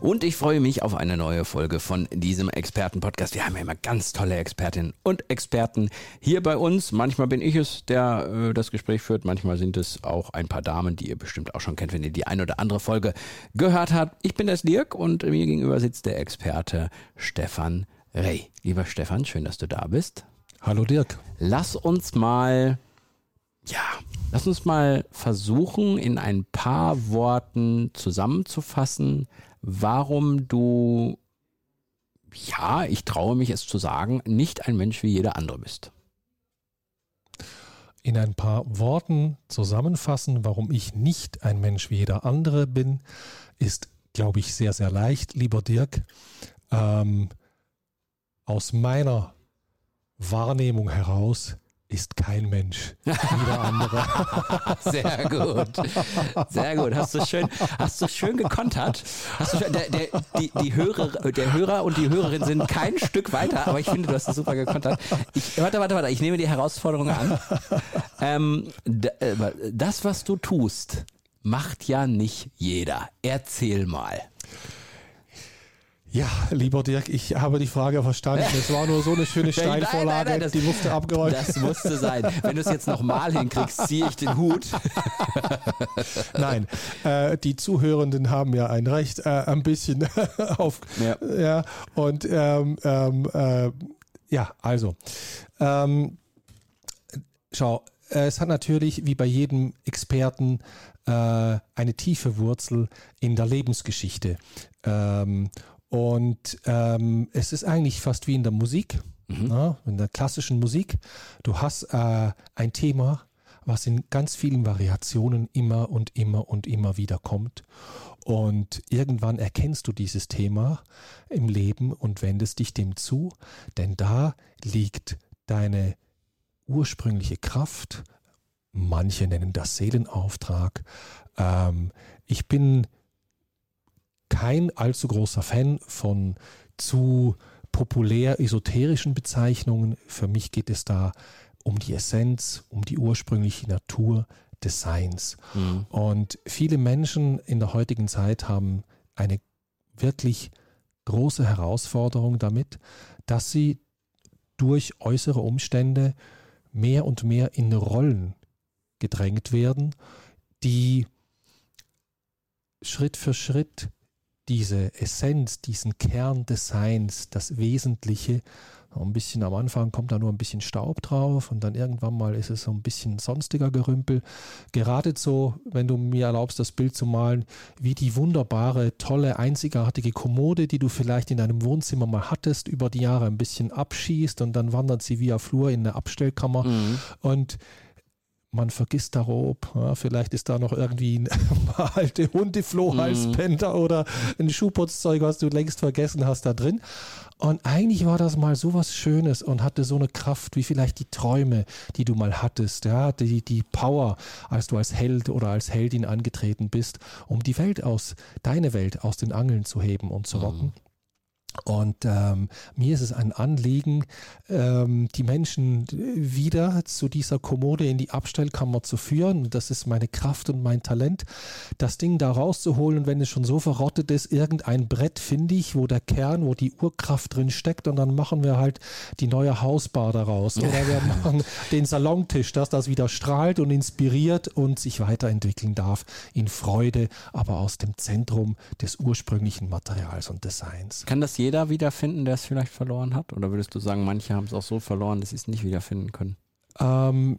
Und ich freue mich auf eine neue Folge von diesem Expertenpodcast. Wir haben ja immer ganz tolle Expertinnen und Experten hier bei uns. Manchmal bin ich es, der äh, das Gespräch führt. Manchmal sind es auch ein paar Damen, die ihr bestimmt auch schon kennt, wenn ihr die eine oder andere Folge gehört habt. Ich bin das Dirk und mir gegenüber sitzt der Experte Stefan Rey. Lieber Stefan, schön, dass du da bist. Hallo Dirk. Lass uns mal, ja, lass uns mal versuchen, in ein paar Worten zusammenzufassen, warum du, ja, ich traue mich es zu sagen, nicht ein Mensch wie jeder andere bist. In ein paar Worten zusammenfassen, warum ich nicht ein Mensch wie jeder andere bin, ist, glaube ich, sehr, sehr leicht, lieber Dirk. Ähm, aus meiner Wahrnehmung heraus ist kein Mensch wie der andere. Sehr gut. Sehr gut. Hast du schön, hast du schön gekontert. Hast du schön, der, der, die, die Hörer, der Hörer und die Hörerin sind kein Stück weiter, aber ich finde, du hast es super gekontert. Ich, warte, warte, warte. Ich nehme die Herausforderung an. Ähm, äh, das, was du tust, macht ja nicht jeder. Erzähl mal. Ja, lieber Dirk, ich habe die Frage verstanden. Es war nur so eine schöne Steinvorlage, nein, nein, nein, das, die musste abgeräumt werden. Das musste sein. Wenn du es jetzt nochmal hinkriegst, ziehe ich den Hut. nein, äh, die Zuhörenden haben ja ein Recht, äh, ein bisschen auf. Ja. ja und ähm, ähm, äh, ja, also. Ähm, schau, es hat natürlich, wie bei jedem Experten, äh, eine tiefe Wurzel in der Lebensgeschichte. Und ähm, es ist eigentlich fast wie in der Musik, mhm. na, ne, in der klassischen Musik. Du hast äh, ein Thema, was in ganz vielen Variationen immer und immer und immer wieder kommt. Und irgendwann erkennst du dieses Thema im Leben und wendest dich dem zu, denn da liegt deine ursprüngliche Kraft. Manche nennen das Seelenauftrag. Ähm, ich bin kein allzu großer Fan von zu populär esoterischen Bezeichnungen. Für mich geht es da um die Essenz, um die ursprüngliche Natur des Seins. Mhm. Und viele Menschen in der heutigen Zeit haben eine wirklich große Herausforderung damit, dass sie durch äußere Umstände mehr und mehr in Rollen gedrängt werden, die Schritt für Schritt diese Essenz, diesen Kern des Seins, das Wesentliche. Ein bisschen am Anfang kommt da nur ein bisschen Staub drauf und dann irgendwann mal ist es so ein bisschen sonstiger Gerümpel. Gerade so, wenn du mir erlaubst, das Bild zu malen, wie die wunderbare, tolle, einzigartige Kommode, die du vielleicht in deinem Wohnzimmer mal hattest, über die Jahre ein bisschen abschießt und dann wandert sie via Flur in eine Abstellkammer mhm. und man vergisst da Rob, ja, vielleicht ist da noch irgendwie ein alte Hundeflohhalsbänder mm. oder ein Schuhputzzeug, was du längst vergessen hast, da drin. Und eigentlich war das mal so was Schönes und hatte so eine Kraft wie vielleicht die Träume, die du mal hattest, ja, die, die Power, als du als Held oder als Heldin angetreten bist, um die Welt aus, deine Welt aus den Angeln zu heben und zu rocken. Mm. Und ähm, mir ist es ein Anliegen, ähm, die Menschen wieder zu dieser Kommode in die Abstellkammer zu führen. Das ist meine Kraft und mein Talent, das Ding da rauszuholen. Und wenn es schon so verrottet ist, irgendein Brett finde ich, wo der Kern, wo die Urkraft drin steckt. Und dann machen wir halt die neue Hausbar daraus. Oder wir machen den Salontisch, dass das wieder strahlt und inspiriert und sich weiterentwickeln darf in Freude, aber aus dem Zentrum des ursprünglichen Materials und Designs. Kann das jeder wiederfinden, der es vielleicht verloren hat? Oder würdest du sagen, manche haben es auch so verloren, dass sie es nicht wiederfinden können? Ähm,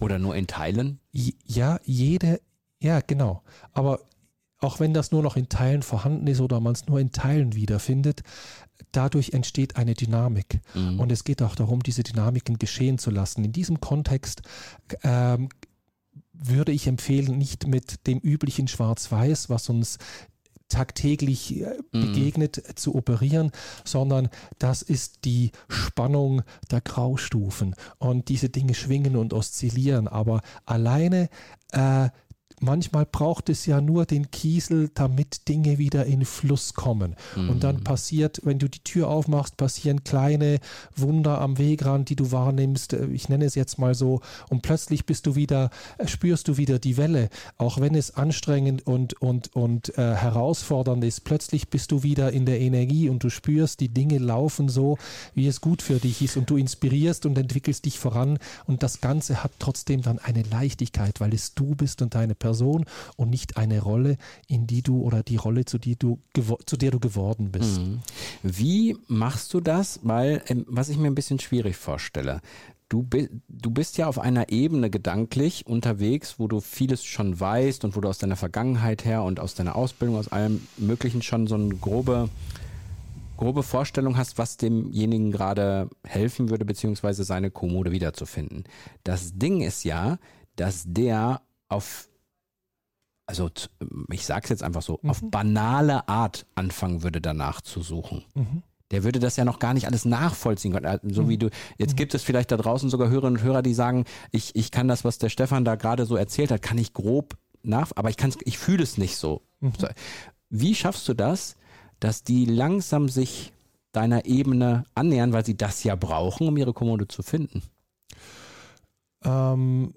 Oder nur in Teilen? Ja, jede, ja, genau. Aber auch wenn das nur noch in Teilen vorhanden ist oder man es nur in Teilen wiederfindet, dadurch entsteht eine Dynamik. Mhm. Und es geht auch darum, diese Dynamiken geschehen zu lassen. In diesem Kontext ähm, würde ich empfehlen, nicht mit dem üblichen Schwarz-Weiß, was uns tagtäglich äh, mhm. begegnet, äh, zu operieren, sondern das ist die Spannung der Graustufen. Und diese Dinge schwingen und oszillieren. Aber alleine äh, manchmal braucht es ja nur den Kiesel, damit Dinge wieder in Fluss kommen. Mhm. Und dann mhm. passiert, wenn du die Tür aufmachst, passieren kleine Wunder am Wegrand, die du wahrnimmst. Äh, ich nenne es jetzt mal so. Und plötzlich bist du wieder, äh, spürst du wieder die Welle, auch wenn es anstrengend und, und, und äh, herausfordernd ist. Plötzlich bist du wieder in der Energie und du spürst, die Dinge laufen so, wie es gut für dich ist. Und du inspirierst und entwickelst dich voran. Und das Ganze hat trotzdem dann eine Leichtigkeit, weil es du bist und deine Person und nicht eine Rolle, in die du oder die Rolle, zu, die du, zu der du geworden bist. Mhm. Wie machst du das? Weil, ähm, was ich mir ein bisschen schwierig vorstelle, Du, du, bist ja auf einer Ebene gedanklich unterwegs, wo du vieles schon weißt und wo du aus deiner Vergangenheit her und aus deiner Ausbildung, aus allem Möglichen schon so eine grobe, grobe Vorstellung hast, was demjenigen gerade helfen würde, beziehungsweise seine Kommode wiederzufinden. Das Ding ist ja, dass der auf also ich sage es jetzt einfach so, mhm. auf banale Art anfangen würde, danach zu suchen. Mhm. Der würde das ja noch gar nicht alles nachvollziehen können. Also, so mhm. wie du, jetzt mhm. gibt es vielleicht da draußen sogar Hörerinnen und Hörer, die sagen, ich, ich kann das, was der Stefan da gerade so erzählt hat, kann ich grob nach, aber ich kann's, ich fühle es nicht so. Mhm. Wie schaffst du das, dass die langsam sich deiner Ebene annähern, weil sie das ja brauchen, um ihre Kommode zu finden? Ähm,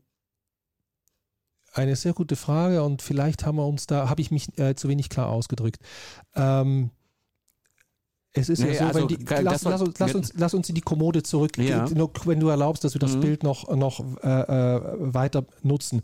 eine sehr gute Frage und vielleicht haben wir uns da, habe ich mich äh, zu wenig klar ausgedrückt. Ähm, es ist nee, ja so, also, wenn die, lass, lass, uns, lass, uns, lass uns in die Kommode zurück, ja. wenn du erlaubst, dass wir das mhm. Bild noch, noch äh, äh, weiter nutzen.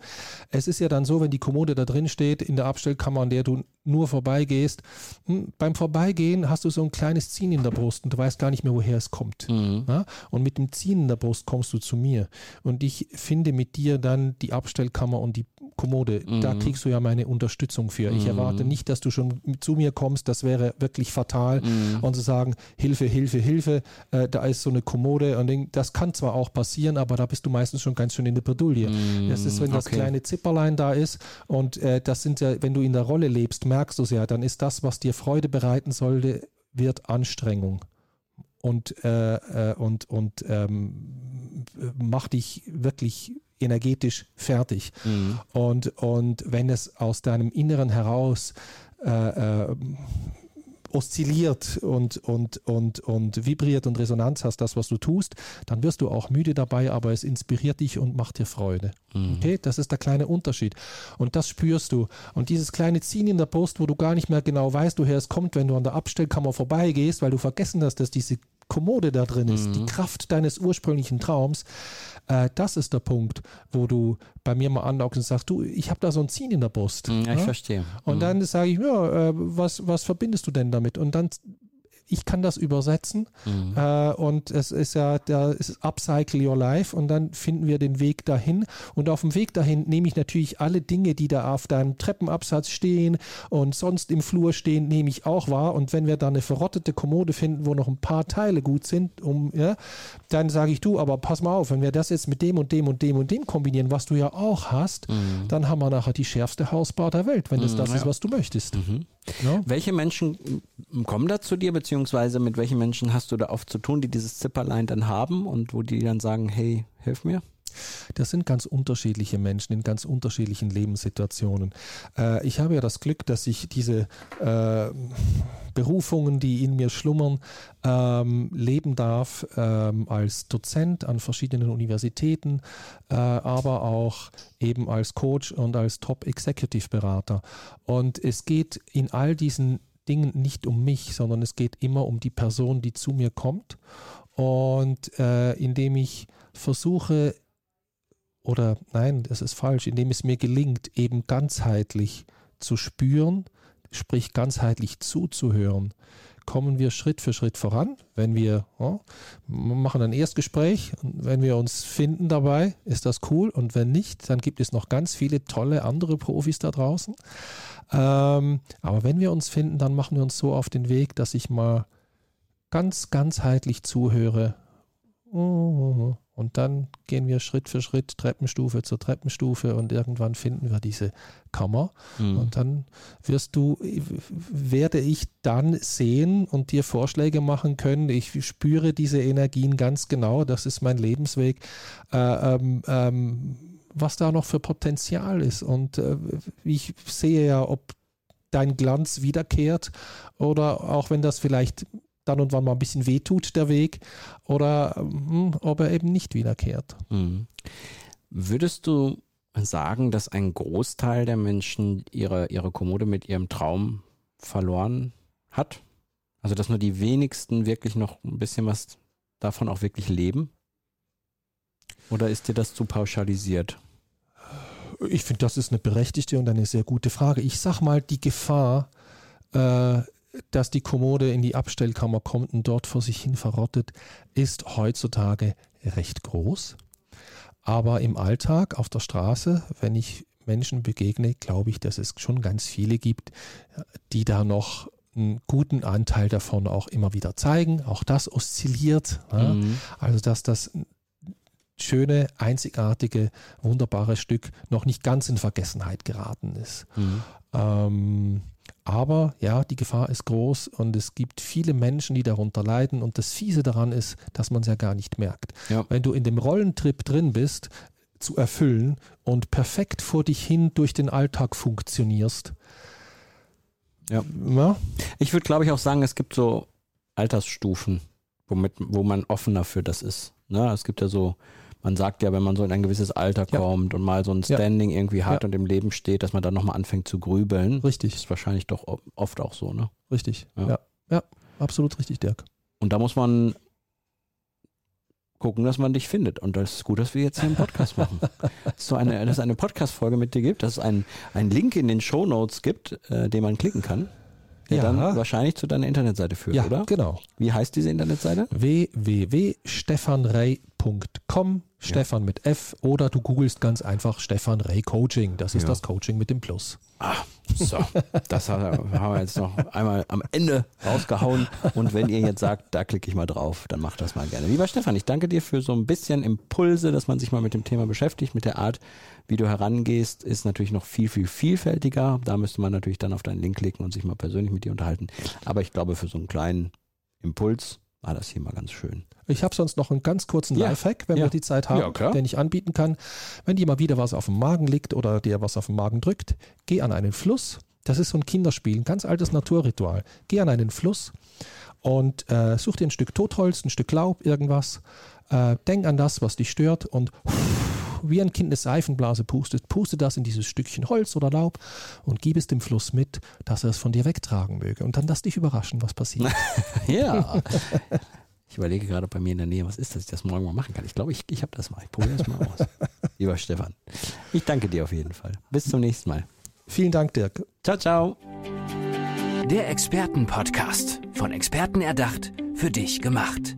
Es ist ja dann so, wenn die Kommode da drin steht, in der Abstellkammer, an der du nur vorbeigehst, hm, beim Vorbeigehen hast du so ein kleines Ziehen in der Brust und du weißt gar nicht mehr, woher es kommt. Mhm. Ja? Und mit dem Ziehen in der Brust kommst du zu mir. Und ich finde mit dir dann die Abstellkammer und die Kommode. Mhm. Da kriegst du ja meine Unterstützung für. Ich erwarte mhm. nicht, dass du schon zu mir kommst, das wäre wirklich fatal. Mhm. Und zu sagen, Hilfe, Hilfe, Hilfe, äh, da ist so eine Kommode und das kann zwar auch passieren, aber da bist du meistens schon ganz schön in der Bredouille. Mhm. Das ist, wenn das okay. kleine Zipperlein da ist und äh, das sind ja, wenn du in der Rolle lebst, merkst du es ja, dann ist das, was dir Freude bereiten sollte, wird Anstrengung und, äh, äh, und, und ähm, macht dich wirklich energetisch fertig. Mhm. Und, und wenn es aus deinem Inneren heraus äh, äh, oszilliert und, und, und, und vibriert und Resonanz hast, das, was du tust, dann wirst du auch müde dabei, aber es inspiriert dich und macht dir Freude. Mhm. Okay, das ist der kleine Unterschied. Und das spürst du. Und dieses kleine Ziehen in der Brust, wo du gar nicht mehr genau weißt, woher es kommt, wenn du an der Abstellkammer vorbeigehst, weil du vergessen hast, dass diese Kommode da drin ist, mhm. die Kraft deines ursprünglichen Traums, äh, das ist der Punkt, wo du bei mir mal andockst und sagst, du, ich habe da so ein Ziehen in der Brust. Mhm, ja, ich verstehe. Und mhm. dann sage ich, ja, äh, was, was verbindest du denn damit? Und dann ich kann das übersetzen mhm. äh, und es ist ja, da ist Upcycle Your Life und dann finden wir den Weg dahin und auf dem Weg dahin nehme ich natürlich alle Dinge, die da auf deinem Treppenabsatz stehen und sonst im Flur stehen, nehme ich auch wahr und wenn wir da eine verrottete Kommode finden, wo noch ein paar Teile gut sind, um, ja, dann sage ich du, aber pass mal auf, wenn wir das jetzt mit dem und dem und dem und dem kombinieren, was du ja auch hast, mhm. dann haben wir nachher die schärfste Hausbau der Welt, wenn das mhm, das ja. ist, was du möchtest. Mhm. Ja? Welche Menschen kommen da zu dir, beziehungsweise mit welchen Menschen hast du da oft zu tun, die dieses Zipperlein dann haben und wo die dann sagen, hey, hilf mir? Das sind ganz unterschiedliche Menschen in ganz unterschiedlichen Lebenssituationen. Äh, ich habe ja das Glück, dass ich diese äh, Berufungen, die in mir schlummern, ähm, leben darf ähm, als Dozent an verschiedenen Universitäten, äh, aber auch eben als Coach und als Top-Executive-Berater. Und es geht in all diesen Dingen nicht um mich, sondern es geht immer um die Person, die zu mir kommt. Und äh, indem ich versuche, oder nein, das ist falsch, indem es mir gelingt, eben ganzheitlich zu spüren, sprich ganzheitlich zuzuhören, kommen wir Schritt für Schritt voran. Wenn wir ja, machen ein Erstgespräch und wenn wir uns finden dabei, ist das cool. Und wenn nicht, dann gibt es noch ganz viele tolle andere Profis da draußen. Ähm, aber wenn wir uns finden, dann machen wir uns so auf den Weg, dass ich mal ganz ganzheitlich zuhöre. Oh, Und dann gehen wir Schritt für Schritt, Treppenstufe zur Treppenstufe und irgendwann finden wir diese Kammer. Mhm. Und dann wirst du, werde ich dann sehen und dir Vorschläge machen können. Ich spüre diese Energien ganz genau. Das ist mein Lebensweg. Äh, ähm, ähm, was da noch für Potenzial ist. Und äh, ich sehe ja, ob dein Glanz wiederkehrt oder auch wenn das vielleicht dann und wann mal ein bisschen wehtut, der Weg, oder hm, ob er eben nicht wiederkehrt. Mhm. Würdest du sagen, dass ein Großteil der Menschen ihre, ihre Kommode mit ihrem Traum verloren hat? Also, dass nur die wenigsten wirklich noch ein bisschen was davon auch wirklich leben? Oder ist dir das zu pauschalisiert? Ich finde, das ist eine berechtigte und eine sehr gute Frage. Ich sag mal, die Gefahr, äh, dass die Kommode in die Abstellkammer kommt und dort vor sich hin verrottet, ist heutzutage recht groß. Aber im Alltag, auf der Straße, wenn ich Menschen begegne, glaube ich, dass es schon ganz viele gibt, die da noch einen guten Anteil davon auch immer wieder zeigen. Auch das oszilliert. Mhm. Also, dass das schöne, einzigartige, wunderbare Stück noch nicht ganz in Vergessenheit geraten ist. Mhm. Ähm, aber ja, die Gefahr ist groß und es gibt viele Menschen, die darunter leiden. Und das Fiese daran ist, dass man es ja gar nicht merkt. Ja. Wenn du in dem Rollentrip drin bist, zu erfüllen und perfekt vor dich hin durch den Alltag funktionierst. Ja. ja? Ich würde, glaube ich, auch sagen, es gibt so Altersstufen, womit, wo man offener für das ist. Ne? Es gibt ja so man sagt ja, wenn man so in ein gewisses Alter ja. kommt und mal so ein Standing ja. irgendwie hat ja. und im Leben steht, dass man dann nochmal anfängt zu grübeln. Richtig. Das ist wahrscheinlich doch oft auch so, ne? Richtig. Ja. ja. absolut richtig, Dirk. Und da muss man gucken, dass man dich findet. Und das ist gut, dass wir jetzt hier einen Podcast machen. dass, so eine, dass es eine Podcast-Folge mit dir gibt, dass es einen, einen Link in den Show Notes gibt, äh, den man klicken kann. Der ja. dann wahrscheinlich zu deiner Internetseite führt, ja, oder? genau. Wie heißt diese Internetseite? www.stefanrey.com Stefan mit F oder du googelst ganz einfach Stefan Ray Coaching. Das ist ja. das Coaching mit dem Plus. Ah, so. Das haben wir jetzt noch einmal am Ende rausgehauen. Und wenn ihr jetzt sagt, da klicke ich mal drauf, dann macht das mal gerne. Lieber Stefan, ich danke dir für so ein bisschen Impulse, dass man sich mal mit dem Thema beschäftigt, mit der Art, wie du herangehst, ist natürlich noch viel, viel vielfältiger. Da müsste man natürlich dann auf deinen Link klicken und sich mal persönlich mit dir unterhalten. Aber ich glaube, für so einen kleinen Impuls war das hier mal ganz schön. Ich habe sonst noch einen ganz kurzen ja. Lifehack, wenn ja. wir die Zeit haben, ja, den ich anbieten kann. Wenn dir mal wieder was auf dem Magen liegt oder dir was auf dem Magen drückt, geh an einen Fluss. Das ist so ein Kinderspiel, ein ganz altes Naturritual. Geh an einen Fluss und äh, such dir ein Stück Totholz, ein Stück Laub, irgendwas. Äh, denk an das, was dich stört und wie ein Kind eine Seifenblase pustet, puste das in dieses Stückchen Holz oder Laub und gib es dem Fluss mit, dass er es von dir wegtragen möge. Und dann lass dich überraschen, was passiert. ja. Ich überlege gerade bei mir in der Nähe, was ist, dass ich das morgen mal machen kann. Ich glaube, ich, ich habe das mal. Ich probiere das mal aus. Lieber Stefan, ich danke dir auf jeden Fall. Bis zum nächsten Mal. Vielen Dank, Dirk. Ciao, ciao. Der Expertenpodcast. Von Experten erdacht, für dich gemacht.